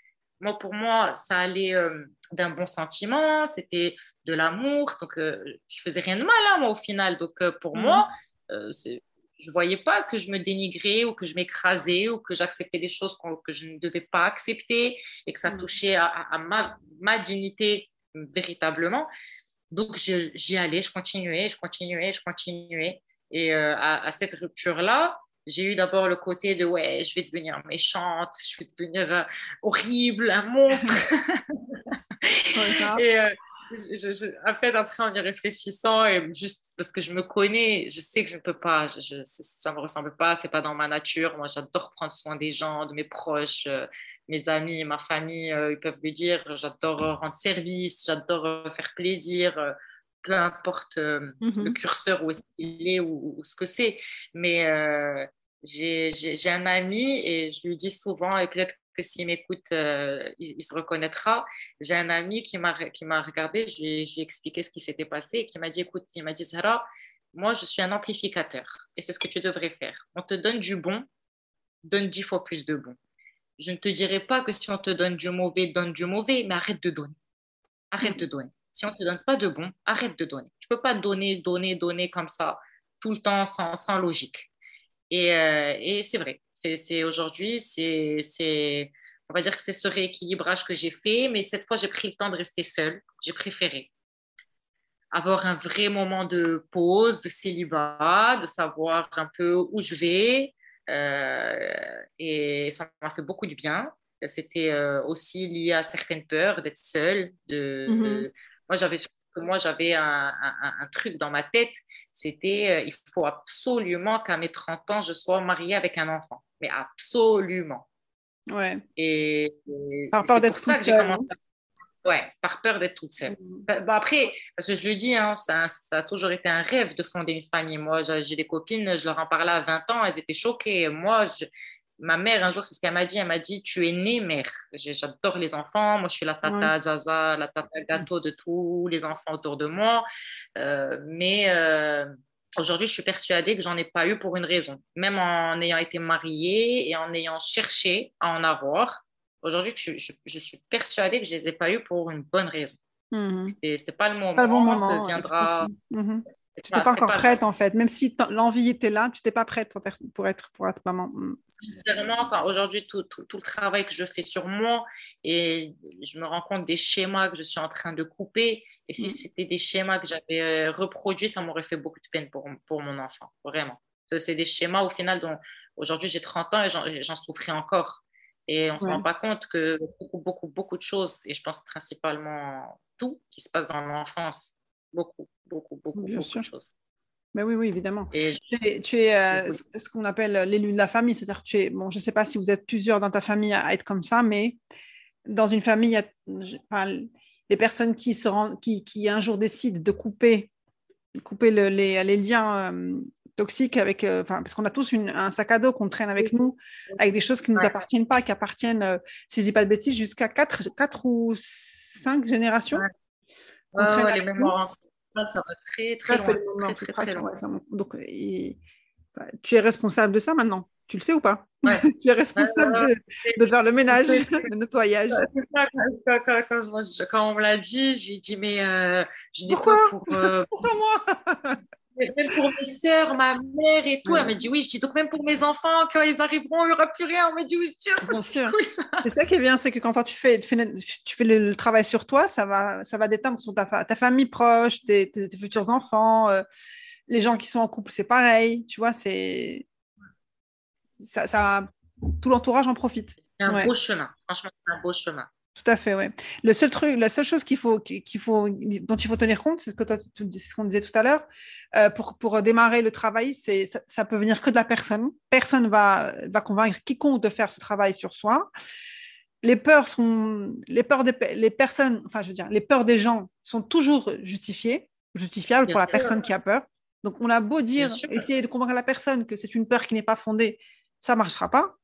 moi, pour moi, ça allait euh, d'un bon sentiment, c'était de l'amour, donc euh, je faisais rien de mal, hein, moi, au final. Donc, euh, pour moi, je ne voyais pas que je me dénigrais ou que je m'écrasais ou que j'acceptais des choses que je ne devais pas accepter et que ça touchait à, à ma, ma, dignité véritablement. Donc, j'y allais, je continuais, je continuais, je continuais. Et euh, à, cette rupture-là, j'ai eu d'abord le côté de ouais, je vais devenir méchante, je vais devenir euh, horrible, un monstre. [laughs] et euh, en fait, après, en y réfléchissant, et juste parce que je me connais, je sais que je ne peux pas, je, ça ne me ressemble pas, c'est pas dans ma nature. Moi, j'adore prendre soin des gens, de mes proches, euh, mes amis, ma famille, euh, ils peuvent le dire. J'adore rendre service, j'adore faire plaisir, peu importe le mm-hmm. curseur où est-ce qu'il est ou, ce que c'est. Mais j'ai un ami et je lui dis souvent, et peut-être que s'il m'écoute, euh, il, se reconnaîtra. J'ai un ami qui m'a regardé, je lui, ai expliqué ce qui s'était passé et qui m'a dit, écoute, il m'a dit, Sarah, moi, je suis un amplificateur et c'est ce que tu devrais faire. On te donne du bon, donne dix fois plus de bon. Je ne te dirai pas que si on te donne du mauvais, donne du mauvais, mais arrête de donner. Arrête de donner. Si on ne te donne pas de bon, arrête de donner. Tu ne peux pas donner, donner, donner comme ça tout le temps sans, sans logique. Et, euh, et c'est vrai, c'est aujourd'hui, c'est, on va dire que c'est ce rééquilibrage que j'ai fait, mais cette fois, j'ai pris le temps de rester seule. J'ai préféré avoir un vrai moment de pause, de célibat, de savoir un peu où je vais. Euh, et ça m'a fait beaucoup de bien. C'était euh, aussi lié à certaines peurs d'être seule. De, mm-hmm. Moi, j'avais moi, j'avais un, truc dans ma tête, c'était euh, il faut absolument qu'à mes 30 ans, je sois mariée avec un enfant. Mais absolument. Ouais. Et, par peur d'être toute seule. Commencé... Ouais, par peur d'être toute seule. Mm. Bah, bah, après, parce que je le dis, hein, ça, ça, a toujours été un rêve de fonder une famille. Moi, j'ai des copines, je leur en parlais à 20 ans, elles étaient choquées. Moi, je, ma mère, un jour, c'est ce qu'elle m'a dit. Elle m'a dit Tu es née mère. J'adore les enfants. Moi, je suis la tata Zaza, la tata gâteau de tous les enfants autour de moi. Euh, mais euh, aujourd'hui, je suis persuadée que j'en ai pas eu pour une raison. Même en ayant été mariée et en ayant cherché à en avoir, aujourd'hui, je, suis persuadée que je les ai pas eu pour une bonne raison. Mmh. C'était pas le moment. Pas le bon moment. Viendra. Tu n'étais pas encore prête en fait, même si l'envie était là, tu n'étais pas prête pour, pour, être, pour être maman. Mm. Sincèrement, aujourd'hui, tout, tout, tout, le travail que je fais sur moi et je me rends compte des schémas que je suis en train de couper. Et si mm. c'était des schémas que j'avais euh, reproduits, ça m'aurait fait beaucoup de peine pour, pour mon enfant, vraiment. C'est des schémas au final dont aujourd'hui j'ai 30 ans et j'en souffrais encore. Et on ne se rend pas compte que beaucoup, beaucoup, beaucoup de choses, et je pense principalement tout qui se passe dans l'enfance, beaucoup, beaucoup, beaucoup, beaucoup de choses. Mais oui, oui, évidemment. tu es, euh, ce qu'on appelle l'élu de la famille, c'est-à-dire tu es, bon, je ne sais pas si vous êtes plusieurs dans ta famille à, être comme ça, mais dans une famille, il y a les personnes qui, se rendent, qui, qui, un jour décident de couper, couper le, les, les, liens euh, toxiques avec, euh, parce qu'on a tous une, un sac à dos qu'on traîne avec nous, avec des choses qui ne nous appartiennent pas, qui appartiennent, si je ne dis pas de bêtises, jusqu'à 4, 4 ou 5 générations. Ouais. Les mémoires ça va très, très loin. Très, très, loin. donc, bah, tu es responsable de ça maintenant? Tu le sais ou pas? [laughs] Tu es responsable de, faire le ménage, [laughs] le nettoyage. C'est ça, quand, on me l'a dit, j'ai dit, mais euh, je n'ai pas pour. Euh, [laughs] Pourquoi moi? Même pour mes sœurs, ma mère et tout. Elle m'a dit oui. Je dis donc même pour mes enfants, quand ils arriveront, il n'y aura plus rien. On m'a dit oui. Bien sûr. C'est ça qui est bien, c'est que quand toi, tu fais, tu fais, le, travail sur toi, ça va, ça va déteindre sur ta, ta famille proche, tes, futurs enfants, euh, les gens qui sont en couple, c'est pareil. Tu vois, c'est ça, ça, tout l'entourage en profite. C'est un beau chemin. Franchement, c'est un beau chemin. Tout à fait, oui. Le seul truc, la seule chose qu'il faut, qu'il faut, dont il faut tenir compte, c'est ce que toi, ce qu'on disait tout à l'heure, euh, pour, pour démarrer le travail, c'est ça, ça, peut venir que de la personne. Personne va va convaincre quiconque de faire ce travail sur soi. Les peurs sont, les peurs des les personnes, enfin, je veux dire, les peurs des gens sont toujours justifiées, justifiables pour la personne qui a peur. Donc, on a beau dire, essayer de convaincre la personne que c'est une peur qui n'est pas fondée, ça marchera pas.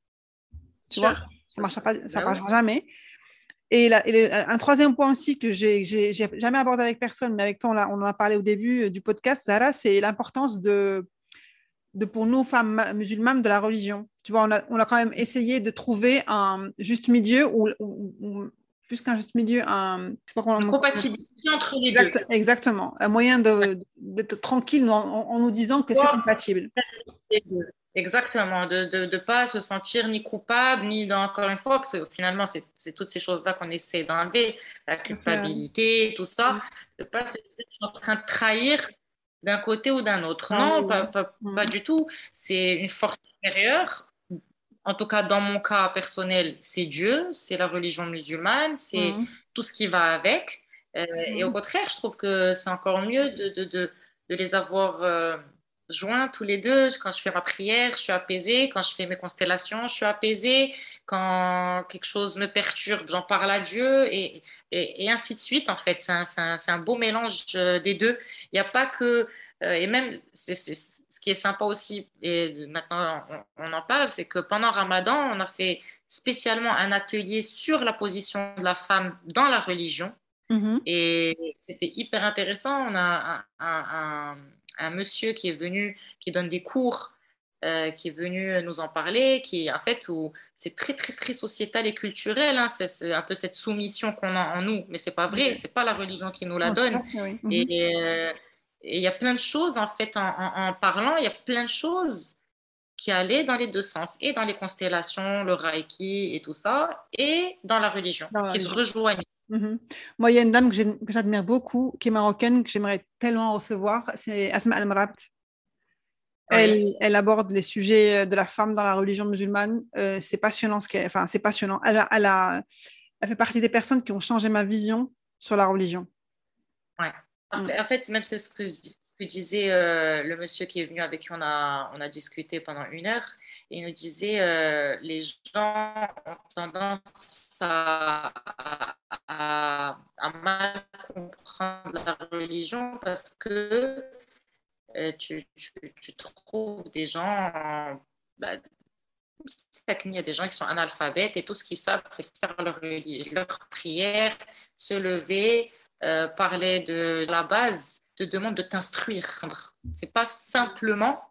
Tu vois, ça marchera pas, ça bah marchera jamais. Et, un troisième point aussi que j'ai jamais abordé avec personne, mais avec toi, on, on en a parlé au début euh, du podcast, Zara, c'est l'importance de, de, pour nous, femmes musulmanes, de la religion. Tu vois, on a, on a quand même essayé de trouver un juste milieu, ou, plus qu'un juste milieu, un, une compatibilité entre les deux. Exactement, un moyen d'être tranquille en, en, nous disant que c'est compatible. Exactement, de ne pas se sentir ni coupable, ni dans, encore une fois, parce que finalement, c'est toutes ces choses-là qu'on essaie d'enlever, la culpabilité, tout ça, de ne pas se sentir en train de trahir d'un côté ou d'un autre. Ah non, pas, pas, mm. pas, du tout. C'est une force supérieure. En tout cas, dans mon cas personnel, c'est Dieu, c'est la religion musulmane, c'est mm. tout ce qui va avec. Euh, et au mm. contraire, je trouve que c'est encore mieux de, de, de, de les avoir... Euh, joints tous les deux. Quand je fais ma prière, je suis apaisée. Quand je fais mes constellations, je suis apaisée. Quand quelque chose me perturbe, j'en parle à Dieu et, et, ainsi de suite. En fait, c'est un, un, un, beau mélange euh, des deux. Il n'y a pas que. Euh, et même, c'est, ce qui est sympa aussi, et maintenant on, on en parle, c'est que pendant Ramadan, on a fait spécialement un atelier sur la position de la femme dans la religion. Mm-hmm. Et c'était hyper intéressant. On a un, un monsieur qui est venu, qui donne des cours, euh, qui est venu nous en parler, qui en fait, où c'est très, très, très sociétal et culturel. Hein, c'est un peu cette soumission qu'on a en nous, mais c'est pas vrai, c'est pas la religion qui nous la donne. Mhm. Euh, et il y a plein de choses, en fait, en, parlant, il y a plein de choses qui allaient dans les deux sens, et dans les constellations, le Reiki et tout ça, et dans la religion, qui se rejoignent. Mhm. Moi, il y a une dame que j'admire beaucoup, qui est marocaine, que j'aimerais tellement recevoir, c'est Asma Al-Marabt. Elle, elle, aborde les sujets de la femme dans la religion musulmane. Euh, c'est passionnant ce qu'elle, enfin, c'est passionnant. Elle, a, elle, a, elle, fait partie des personnes qui ont changé ma vision sur la religion. Ouais. Mm. En fait, même c'est ce que, ce que disait euh, le monsieur qui est venu avec qui on a, on a discuté pendant une heure. Et il nous disait euh, les gens ont tendance à, mal comprendre la religion parce que euh, tu, tu, trouves des gens, bah, il y a des gens qui sont analphabètes et tout ce qu'ils savent, c'est faire leur, leur prière, se lever, euh, parler de la base, te demande de t'instruire. C'est pas simplement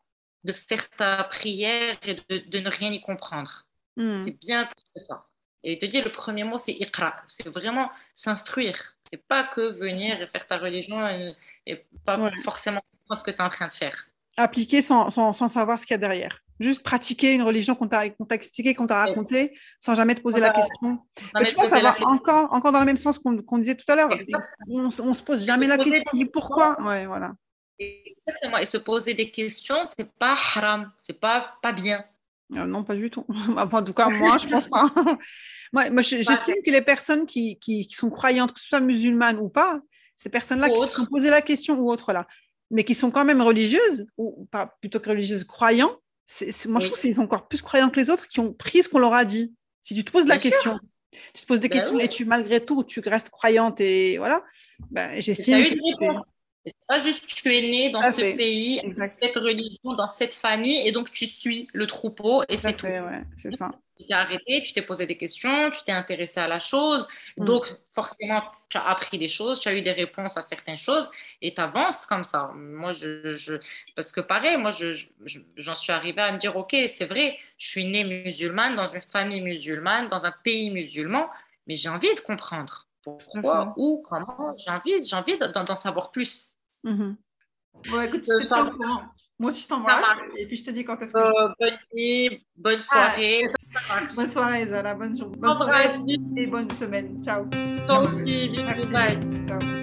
de faire ta prière et de, de ne rien y comprendre. Hmm. C'est bien plus que ça. Et il te dit, le premier mot, c'est ikra. C'est vraiment s'instruire. C'est pas que venir et faire ta religion et, pas forcément ce que tu es en train de faire. Appliquer sans, sans, sans savoir ce qu'il y a derrière. Juste pratiquer une religion qu'on t'a expliquée, qu'on t'a racontée, sans jamais te poser la question. Mais tu vois, ça va encore, encore dans le même sens qu'on disait tout à l'heure. On, on se pose jamais la question, on dit pourquoi. Ouais, voilà. Exactement. Et se poser des questions, c'est pas haram, c'est pas, pas bien. Euh, non, pas du tout. [laughs] enfin, en tout cas, moi, je pense pas. [laughs] moi, moi j'estime que les personnes qui, qui, sont croyantes, que ce soit musulmanes ou pas, ces personnes-là qui se sont posées la question ou autre là, mais qui sont quand même religieuses, ou pas plutôt que religieuses, croyants, moi, je trouve qu'ils sont encore plus croyants que les autres qui ont pris ce qu'on leur a dit. Si tu te poses la question, tu te poses des ben questions et tu, malgré tout, tu restes croyante et voilà, ben, j'estime que c'est pas juste tu es né dans ce pays, dans cette religion, dans cette famille, et donc tu suis le troupeau et c'est tout. Ouais, c'est ça. Tu t'es arrêté, tu t'es posé des questions, tu t'es intéressé à la chose, mm. donc forcément tu as appris des choses, tu as eu des réponses à certaines choses et tu avances comme ça. Moi, je, je, parce que pareil, moi j'en je, j'en suis arrivée à me dire, ok, c'est vrai, je suis née musulmane dans une famille musulmane, dans un pays musulman, mais j'ai envie de comprendre pourquoi, où, comment. J'ai envie, j'ai envie d'en savoir plus. Mm écoute, Moi aussi, je t'embrasse. Et puis, je te dis quand est-ce que. Euh, bonne nuit, bonne ah, soirée. bonne soirée, Zara. Bonne, journée. bonne soirée et bonne semaine. Ciao. Toi aussi. Bye. Ciao.